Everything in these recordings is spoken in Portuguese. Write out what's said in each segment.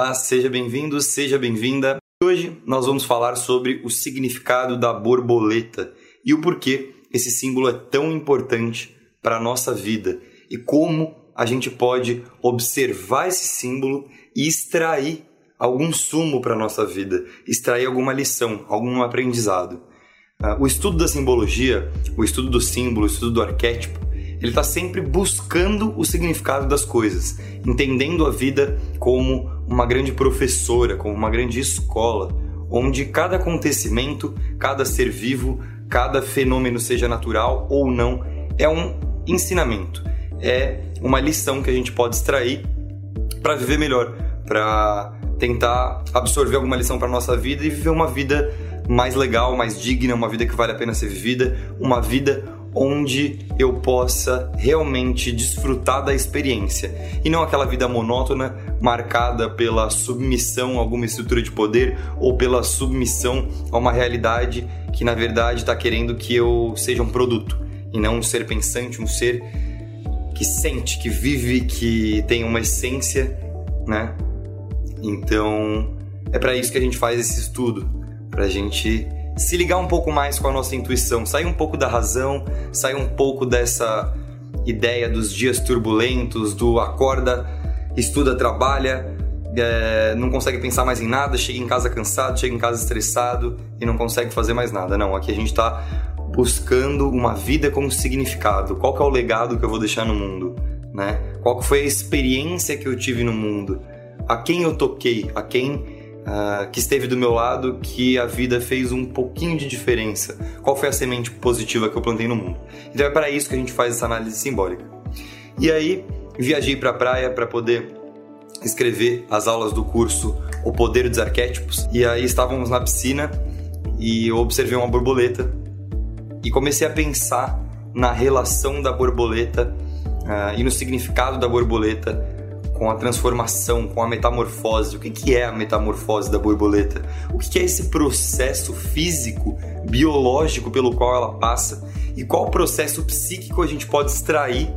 Olá, seja bem-vindo, seja bem-vinda. Hoje nós vamos falar sobre o significado da borboleta e o porquê esse símbolo é tão importante para a nossa vida e como a gente pode observar esse símbolo e extrair algum sumo para a nossa vida, extrair alguma lição, algum aprendizado. Ah, o estudo da simbologia, o estudo do símbolo, o estudo do arquétipo, ele está sempre buscando o significado das coisas, entendendo a vida como uma grande professora, como uma grande escola, onde cada acontecimento, cada ser vivo, cada fenômeno, seja natural ou não, é um ensinamento, é uma lição que a gente pode extrair para viver melhor, para tentar absorver alguma lição para nossa vida e viver uma vida mais legal, mais digna, uma vida que vale a pena ser vivida, uma vida onde eu possa realmente desfrutar da experiência e não aquela vida monótona marcada pela submissão a alguma estrutura de poder ou pela submissão a uma realidade que na verdade está querendo que eu seja um produto e não um ser pensante, um ser que sente, que vive, que tem uma essência, né? Então é para isso que a gente faz esse estudo, para a gente se ligar um pouco mais com a nossa intuição, sair um pouco da razão, sair um pouco dessa ideia dos dias turbulentos, do acorda, estuda, trabalha, é, não consegue pensar mais em nada, chega em casa cansado, chega em casa estressado e não consegue fazer mais nada. Não, aqui a gente está buscando uma vida com significado. Qual que é o legado que eu vou deixar no mundo, né? Qual que foi a experiência que eu tive no mundo? A quem eu toquei? A quem uh, que esteve do meu lado que a vida fez um pouquinho de diferença? Qual foi a semente positiva que eu plantei no mundo? Então é para isso que a gente faz essa análise simbólica. E aí viajei para a praia para poder escrever as aulas do curso O Poder dos Arquétipos. E aí estávamos na piscina e eu observei uma borboleta e comecei a pensar na relação da borboleta uh, e no significado da borboleta com a transformação, com a metamorfose. O que, que é a metamorfose da borboleta? O que, que é esse processo físico, biológico pelo qual ela passa? E qual processo psíquico a gente pode extrair?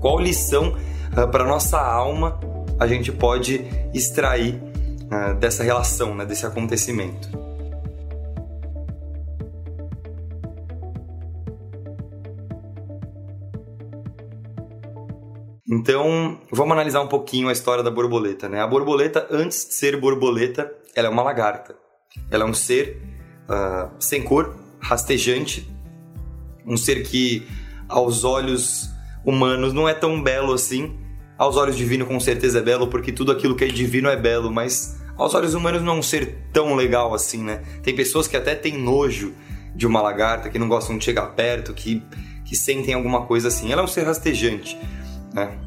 Qual lição uh, para nossa alma a gente pode extrair uh, dessa relação, né, desse acontecimento? Então, vamos analisar um pouquinho a história da borboleta, né? A borboleta, antes de ser borboleta, ela é uma lagarta. Ela é um ser uh, sem cor, rastejante, um ser que, aos olhos humanos, não é tão belo assim. Aos olhos divinos, com certeza é belo, porque tudo aquilo que é divino é belo, mas aos olhos humanos não é um ser tão legal assim, né? Tem pessoas que até têm nojo de uma lagarta, que não gostam de chegar perto, que, que sentem alguma coisa assim. Ela é um ser rastejante né?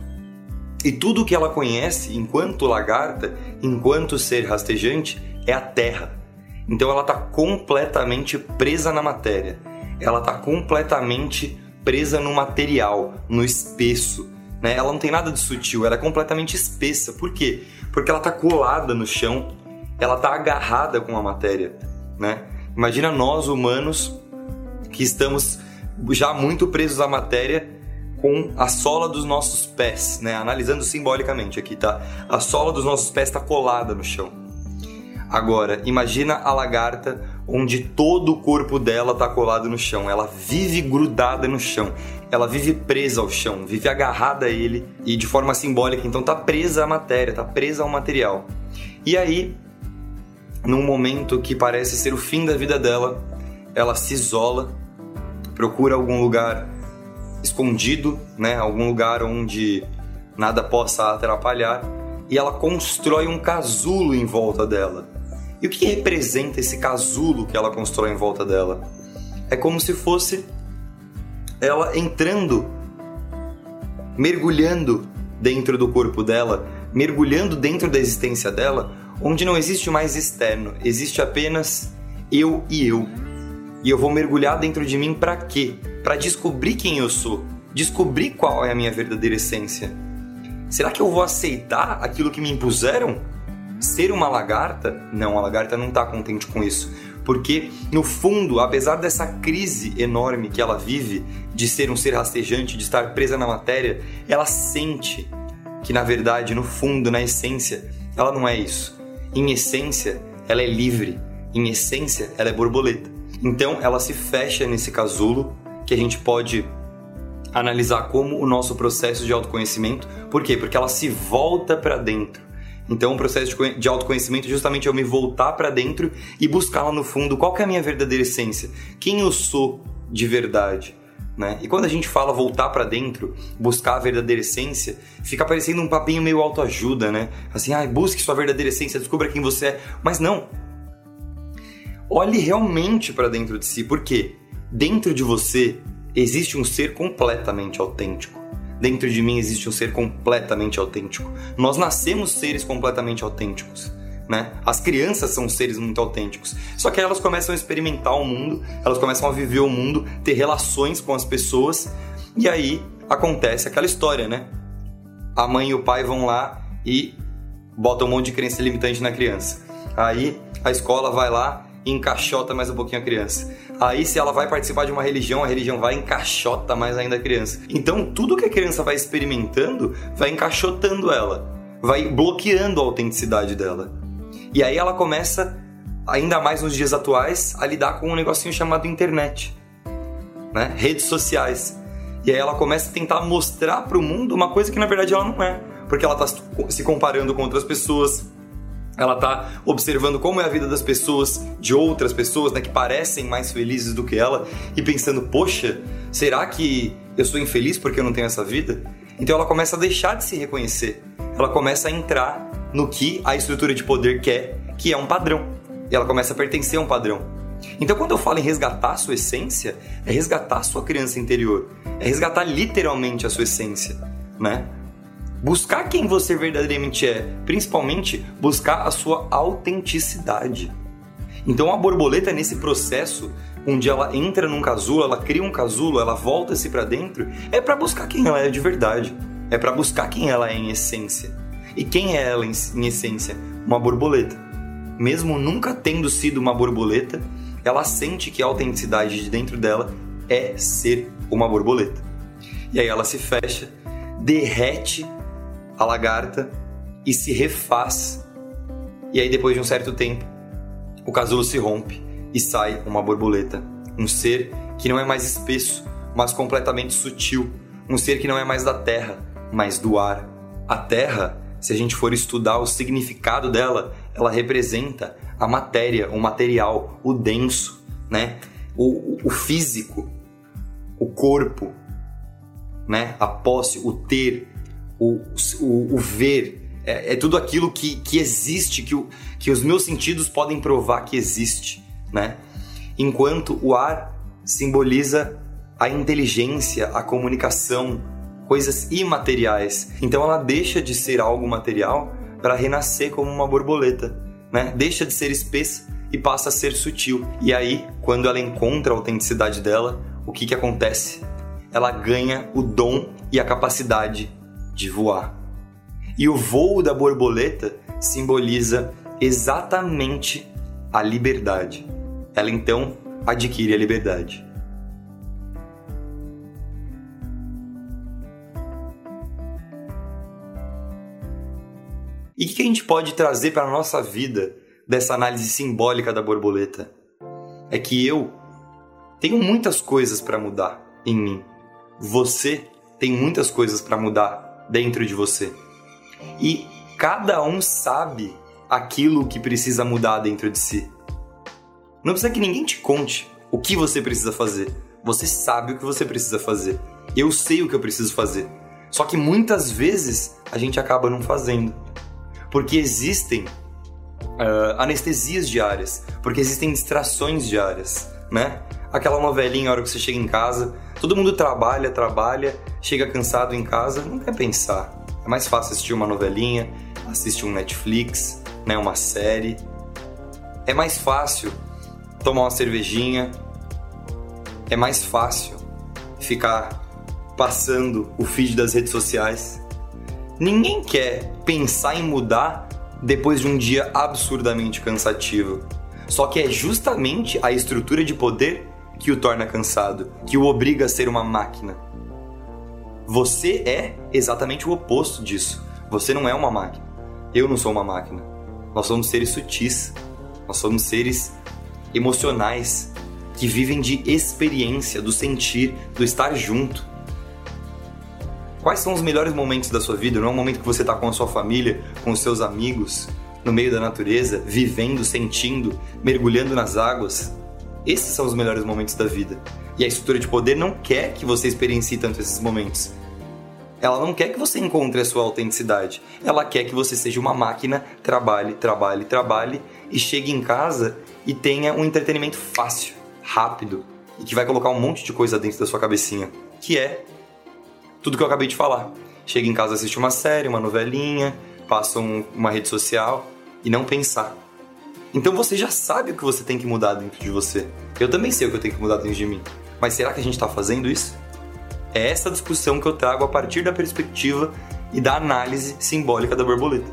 E tudo que ela conhece enquanto lagarta, enquanto ser rastejante, é a terra. Então ela está completamente presa na matéria. Ela está completamente presa no material, no espesso. Né? Ela não tem nada de sutil, ela é completamente espessa. Por quê? Porque ela está colada no chão, ela está agarrada com a matéria. Né? Imagina nós humanos que estamos já muito presos à matéria com a sola dos nossos pés, né? Analisando simbolicamente aqui, tá? A sola dos nossos pés está colada no chão. Agora, imagina a lagarta onde todo o corpo dela está colado no chão. Ela vive grudada no chão. Ela vive presa ao chão, vive agarrada a ele e de forma simbólica, então está presa à matéria, está presa ao material. E aí, num momento que parece ser o fim da vida dela, ela se isola, procura algum lugar escondido, né, algum lugar onde nada possa atrapalhar, e ela constrói um casulo em volta dela. E o que representa esse casulo que ela constrói em volta dela? É como se fosse ela entrando, mergulhando dentro do corpo dela, mergulhando dentro da existência dela, onde não existe mais externo, existe apenas eu e eu. E eu vou mergulhar dentro de mim para quê? Para descobrir quem eu sou, descobrir qual é a minha verdadeira essência. Será que eu vou aceitar aquilo que me impuseram? Ser uma lagarta? Não, a lagarta não está contente com isso. Porque, no fundo, apesar dessa crise enorme que ela vive de ser um ser rastejante, de estar presa na matéria, ela sente que, na verdade, no fundo, na essência, ela não é isso. Em essência, ela é livre. Em essência, ela é borboleta. Então, ela se fecha nesse casulo que a gente pode analisar como o nosso processo de autoconhecimento. Por quê? Porque ela se volta para dentro. Então, o processo de autoconhecimento é justamente eu me voltar para dentro e buscar lá no fundo qual é a minha verdadeira essência, quem eu sou de verdade. Né? E quando a gente fala voltar para dentro, buscar a verdadeira essência, fica parecendo um papinho meio autoajuda, né? Assim, ah, busque sua verdadeira essência, descubra quem você é. Mas não. Olhe realmente para dentro de si, porque dentro de você existe um ser completamente autêntico. Dentro de mim existe um ser completamente autêntico. Nós nascemos seres completamente autênticos. Né? As crianças são seres muito autênticos. Só que elas começam a experimentar o mundo, elas começam a viver o mundo, ter relações com as pessoas, e aí acontece aquela história, né? A mãe e o pai vão lá e botam um monte de crença limitante na criança. Aí a escola vai lá encaixota mais um pouquinho a criança. Aí, se ela vai participar de uma religião, a religião vai encaixota mais ainda a criança. Então, tudo que a criança vai experimentando vai encaixotando ela, vai bloqueando a autenticidade dela. E aí ela começa, ainda mais nos dias atuais, a lidar com um negocinho chamado internet, né? redes sociais. E aí ela começa a tentar mostrar para o mundo uma coisa que na verdade ela não é, porque ela está se comparando com outras pessoas, ela está observando como é a vida das pessoas, de outras pessoas, né, que parecem mais felizes do que ela, e pensando, poxa, será que eu sou infeliz porque eu não tenho essa vida? Então ela começa a deixar de se reconhecer. Ela começa a entrar no que a estrutura de poder quer, que é um padrão. E ela começa a pertencer a um padrão. Então, quando eu falo em resgatar sua essência, é resgatar sua criança interior, é resgatar literalmente a sua essência, né? Buscar quem você verdadeiramente é, principalmente buscar a sua autenticidade. Então a borboleta nesse processo, onde ela entra num casulo, ela cria um casulo, ela volta-se para dentro, é para buscar quem ela é de verdade, é para buscar quem ela é em essência. E quem é ela em, essência? Uma borboleta. Mesmo nunca tendo sido uma borboleta, ela sente que a autenticidade de dentro dela é ser uma borboleta. E aí ela se fecha, derrete a lagarta e se refaz. E aí, depois de um certo tempo, o casulo se rompe e sai uma borboleta. Um ser que não é mais espesso, mas completamente sutil. Um ser que não é mais da terra, mas do ar. A terra, se a gente for estudar o significado dela, ela representa a matéria, o material, o denso, né? o, o físico, o corpo, né? a posse, o ter, o, o, o ver, é, é, tudo aquilo que, que existe, que, o, que os meus sentidos podem provar que existe, né? Enquanto o ar simboliza a inteligência, a comunicação, coisas imateriais. Então ela deixa de ser algo material para renascer como uma borboleta, né? Deixa de ser espessa e passa a ser sutil. E aí, quando ela encontra a autenticidade dela, o que que acontece? Ela ganha o dom e a capacidade de voar. E o voo da borboleta simboliza exatamente a liberdade. Ela então adquire a liberdade. E o que a gente pode trazer para a nossa vida dessa análise simbólica da borboleta? É que eu tenho muitas coisas para mudar em mim. Você tem muitas coisas para mudar dentro de você. E cada um sabe aquilo que precisa mudar dentro de si. Não precisa que ninguém te conte o que você precisa fazer. Você sabe o que você precisa fazer. Eu sei o que eu preciso fazer. Só que muitas vezes a gente acaba não fazendo. Porque existem uh, anestesias diárias, porque existem distrações diárias, né? Aquela novelinha, a hora que você chega em casa, todo mundo trabalha, trabalha, chega cansado em casa, não quer pensar. É mais fácil assistir uma novelinha, assistir um Netflix, né, uma série. É mais fácil tomar uma cervejinha. É mais fácil ficar passando o feed das redes sociais. Ninguém quer pensar em mudar depois de um dia absurdamente cansativo. Só que é justamente a estrutura de poder que o torna cansado, que o obriga a ser uma máquina. Você é exatamente o oposto disso. Você não é uma máquina. Eu não sou uma máquina. Nós somos seres sutis. Nós somos seres emocionais que vivem de experiência, do sentir, do estar junto. Quais são os melhores momentos da sua vida? Não é o momento que você está com a sua família, com os seus amigos, no meio da natureza, vivendo, sentindo, mergulhando nas águas? Esses são os melhores momentos da vida. E a estrutura de poder não quer que você experiencie tanto esses momentos. Ela não quer que você encontre a sua autenticidade. Ela quer que você seja uma máquina, trabalhe, trabalhe, trabalhe e chegue em casa e tenha um entretenimento fácil, rápido e que vai colocar um monte de coisa dentro da sua cabecinha, que é tudo que eu acabei de falar. Chega em casa, assiste uma série, uma novelinha, passa um, uma rede social e não pensar. Então você já sabe o que você tem que mudar dentro de você. Eu também sei o que eu tenho que mudar dentro de mim. Mas será que a gente está fazendo isso? É essa discussão que eu trago a partir da perspectiva e da análise simbólica da borboleta.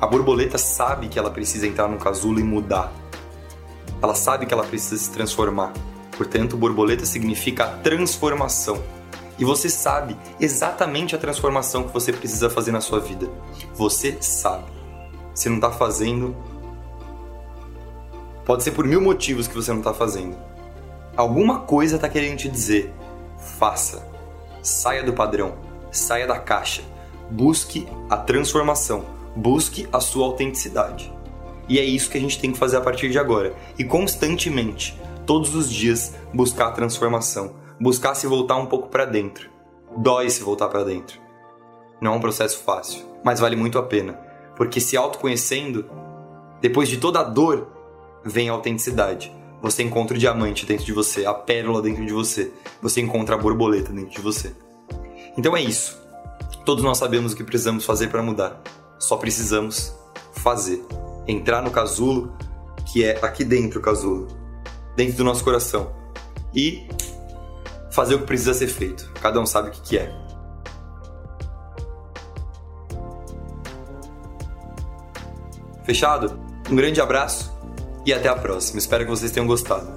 A borboleta sabe que ela precisa entrar no casulo e mudar. Ela sabe que ela precisa se transformar. Portanto, borboleta significa a transformação. E você sabe exatamente a transformação que você precisa fazer na sua vida. Você sabe. Se não está fazendo, pode ser por mil motivos que você não está fazendo. Alguma coisa está querendo te dizer: faça. Saia do padrão, saia da caixa, busque a transformação, busque a sua autenticidade. E é isso que a gente tem que fazer a partir de agora. E constantemente, todos os dias, buscar a transformação, buscar se voltar um pouco para dentro. Dói se voltar para dentro. Não é um processo fácil, mas vale muito a pena, porque se autoconhecendo, depois de toda a dor, vem a autenticidade você encontra o diamante dentro de você, a pérola dentro de você, você encontra a borboleta dentro de você. Então é isso. Todos nós sabemos o que precisamos fazer para mudar. Só precisamos fazer. Entrar no casulo, que é aqui dentro o casulo, dentro do nosso coração. E fazer o que precisa ser feito. Cada um sabe o que, que é. Fechado? Um grande abraço e até a próxima. Espero que vocês tenham gostado.